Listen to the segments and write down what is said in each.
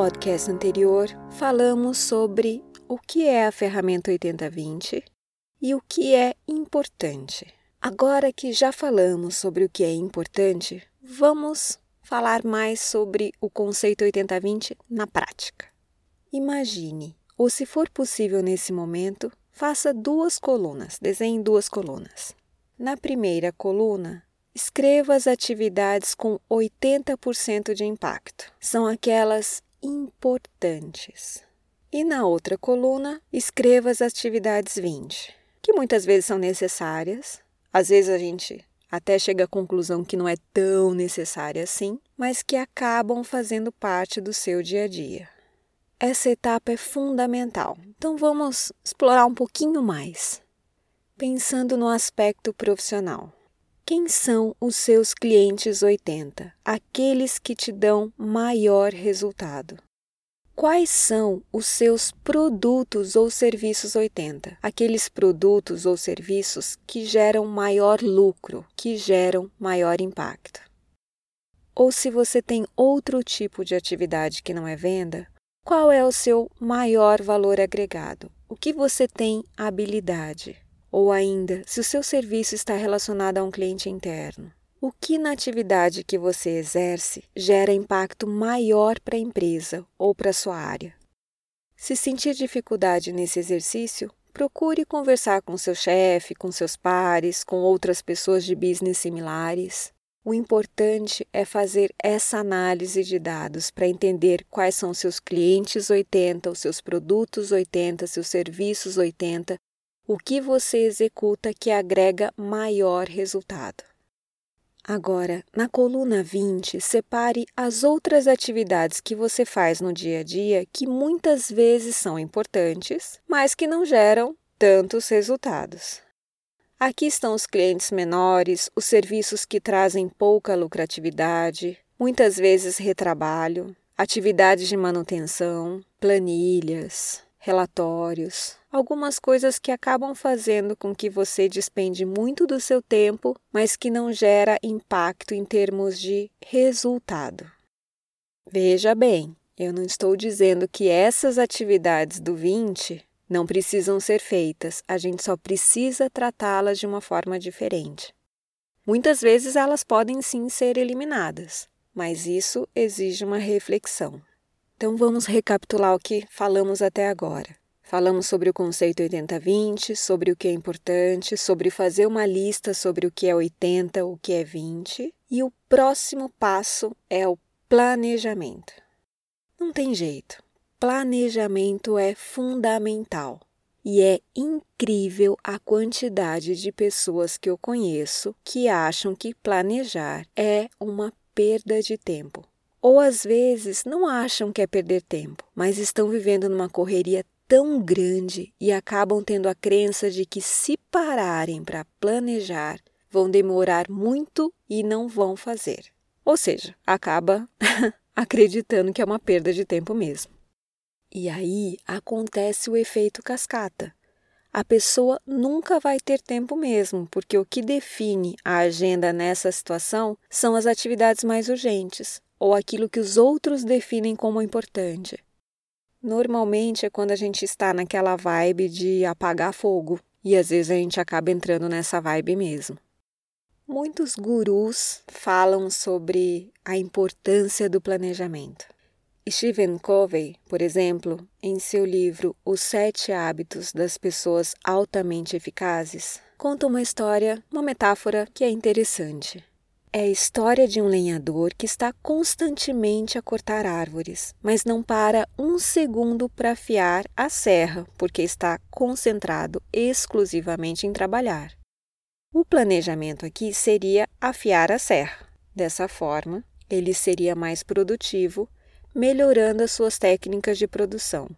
podcast anterior, falamos sobre o que é a ferramenta 80-20 e o que é importante. Agora que já falamos sobre o que é importante, vamos falar mais sobre o conceito 80-20 na prática. Imagine, ou se for possível nesse momento, faça duas colunas, desenhe duas colunas. Na primeira coluna, escreva as atividades com 80% de impacto. São aquelas importantes. E na outra coluna, escreva as atividades 20, que muitas vezes são necessárias, às vezes a gente até chega à conclusão que não é tão necessária assim, mas que acabam fazendo parte do seu dia a dia. Essa etapa é fundamental, então vamos explorar um pouquinho mais. Pensando no aspecto profissional. Quem são os seus clientes 80? Aqueles que te dão maior resultado. Quais são os seus produtos ou serviços 80? Aqueles produtos ou serviços que geram maior lucro, que geram maior impacto. Ou se você tem outro tipo de atividade que não é venda, qual é o seu maior valor agregado? O que você tem habilidade? Ou ainda, se o seu serviço está relacionado a um cliente interno, o que na atividade que você exerce gera impacto maior para a empresa ou para a sua área? Se sentir dificuldade nesse exercício, procure conversar com seu chefe, com seus pares, com outras pessoas de business similares. O importante é fazer essa análise de dados para entender quais são seus clientes 80, os seus produtos 80, seus serviços 80, o que você executa que agrega maior resultado. Agora, na coluna 20, separe as outras atividades que você faz no dia a dia que muitas vezes são importantes, mas que não geram tantos resultados. Aqui estão os clientes menores, os serviços que trazem pouca lucratividade, muitas vezes retrabalho, atividades de manutenção, planilhas, relatórios, algumas coisas que acabam fazendo com que você despende muito do seu tempo, mas que não gera impacto em termos de resultado. Veja bem, eu não estou dizendo que essas atividades do 20 não precisam ser feitas, a gente só precisa tratá-las de uma forma diferente. Muitas vezes elas podem sim ser eliminadas, mas isso exige uma reflexão. Então vamos recapitular o que falamos até agora. Falamos sobre o conceito 80-20, sobre o que é importante, sobre fazer uma lista sobre o que é 80, o que é 20, e o próximo passo é o planejamento. Não tem jeito. Planejamento é fundamental. E é incrível a quantidade de pessoas que eu conheço que acham que planejar é uma perda de tempo. Ou às vezes não acham que é perder tempo, mas estão vivendo numa correria tão grande e acabam tendo a crença de que se pararem para planejar, vão demorar muito e não vão fazer. Ou seja, acaba acreditando que é uma perda de tempo mesmo. E aí acontece o efeito cascata. A pessoa nunca vai ter tempo mesmo, porque o que define a agenda nessa situação são as atividades mais urgentes, ou aquilo que os outros definem como importante. Normalmente é quando a gente está naquela vibe de apagar fogo, e às vezes a gente acaba entrando nessa vibe mesmo. Muitos gurus falam sobre a importância do planejamento. Stephen Covey, por exemplo, em seu livro Os Sete Hábitos das Pessoas Altamente Eficazes, conta uma história, uma metáfora que é interessante. É a história de um lenhador que está constantemente a cortar árvores, mas não para um segundo para afiar a serra, porque está concentrado exclusivamente em trabalhar. O planejamento aqui seria afiar a serra. Dessa forma, ele seria mais produtivo, melhorando as suas técnicas de produção.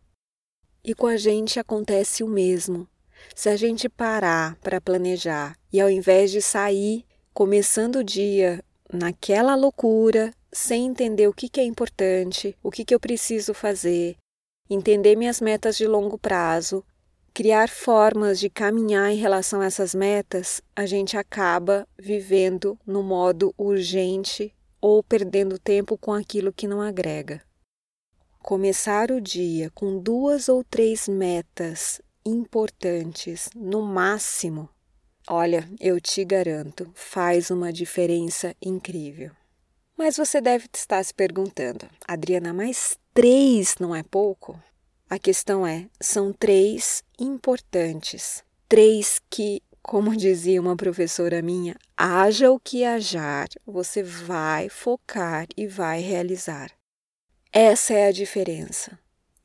E com a gente acontece o mesmo. Se a gente parar para planejar e ao invés de sair começando o dia naquela loucura, sem entender o que, é importante, o que, que eu preciso fazer, entender minhas metas de longo prazo, criar formas de caminhar em relação a essas metas, a gente acaba vivendo no modo urgente ou perdendo tempo com aquilo que não agrega. começar o dia com duas ou três metas importantes no máximo, olha, eu te garanto, faz uma diferença incrível. Mas você deve estar se perguntando, Adriana, mas três não é pouco? A questão é: são três importantes, três que, como dizia uma professora minha, haja o que hajar, você vai focar e vai realizar. Essa é a diferença.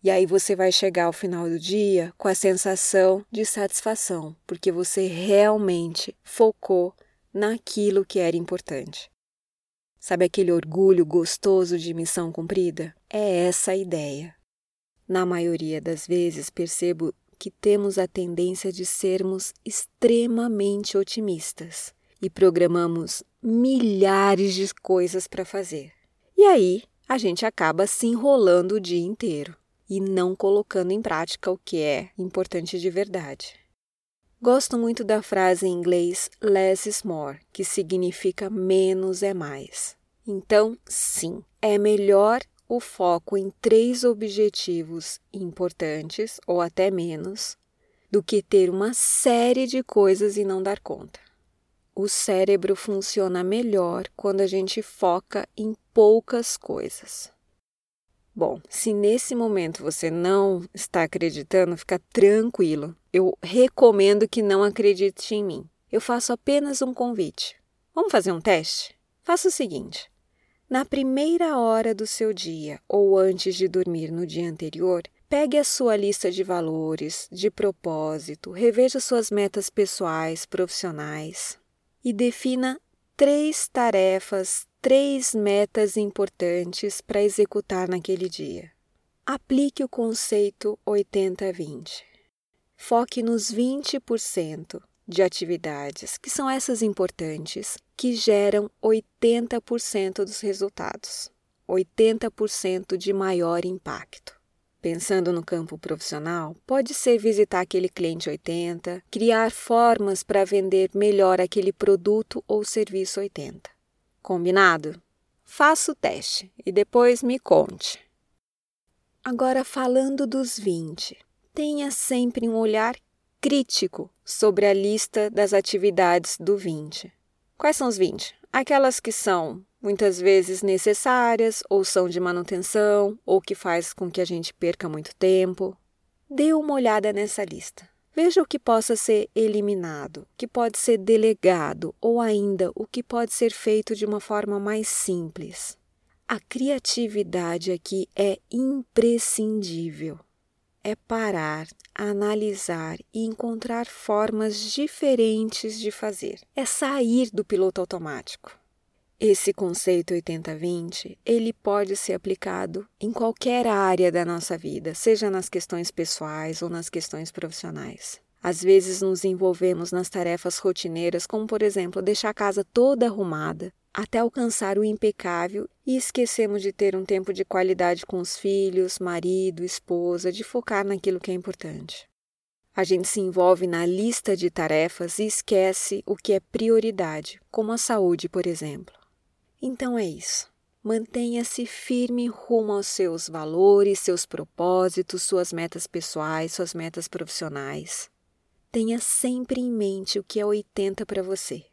E aí você vai chegar ao final do dia com a sensação de satisfação, porque você realmente focou naquilo que era importante. Sabe aquele orgulho gostoso de missão cumprida? É essa a ideia. Na maioria das vezes percebo que temos a tendência de sermos extremamente otimistas e programamos milhares de coisas para fazer. E aí a gente acaba se enrolando o dia inteiro e não colocando em prática o que é importante de verdade. Gosto muito da frase em inglês less is more, que significa menos é mais. Então, sim, é melhor o foco em três objetivos importantes, ou até menos, do que ter uma série de coisas e não dar conta. O cérebro funciona melhor quando a gente foca em poucas coisas. Bom, se nesse momento você não está acreditando, fica tranquilo. Eu recomendo que não acredite em mim. Eu faço apenas um convite. Vamos fazer um teste? Faça o seguinte: na primeira hora do seu dia ou antes de dormir no dia anterior, pegue a sua lista de valores, de propósito, reveja suas metas pessoais, profissionais e defina três tarefas, três metas importantes para executar naquele dia. Aplique o conceito 80-20. Foque nos 20% de atividades, que são essas importantes, que geram 80% dos resultados, 80% de maior impacto. Pensando no campo profissional, pode ser visitar aquele cliente 80, criar formas para vender melhor aquele produto ou serviço 80. Combinado? Faça o teste e depois me conte. Agora, falando dos 20, tenha sempre um olhar crítico sobre a lista das atividades do 20. Quais são os 20? Aquelas que são muitas vezes necessárias ou são de manutenção ou que faz com que a gente perca muito tempo. Dê uma olhada nessa lista. Veja o que possa ser eliminado, o que pode ser delegado ou ainda o que pode ser feito de uma forma mais simples. A criatividade aqui é imprescindível é parar, analisar e encontrar formas diferentes de fazer. É sair do piloto automático. Esse conceito 80-20, ele pode ser aplicado em qualquer área da nossa vida, seja nas questões pessoais ou nas questões profissionais. Às vezes nos envolvemos nas tarefas rotineiras, como por exemplo, deixar a casa toda arrumada, até alcançar o impecável e esquecemos de ter um tempo de qualidade com os filhos, marido, esposa, de focar naquilo que é importante. A gente se envolve na lista de tarefas e esquece o que é prioridade, como a saúde, por exemplo. Então é isso. Mantenha-se firme rumo aos seus valores, seus propósitos, suas metas pessoais, suas metas profissionais. Tenha sempre em mente o que é 80 para você.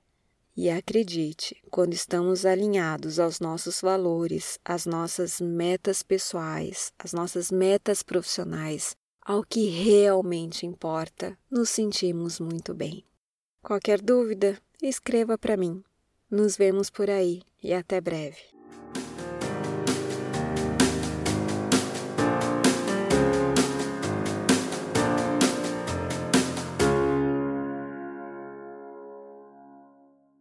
E acredite, quando estamos alinhados aos nossos valores, às nossas metas pessoais, às nossas metas profissionais, ao que realmente importa, nos sentimos muito bem. Qualquer dúvida, escreva para mim. Nos vemos por aí e até breve.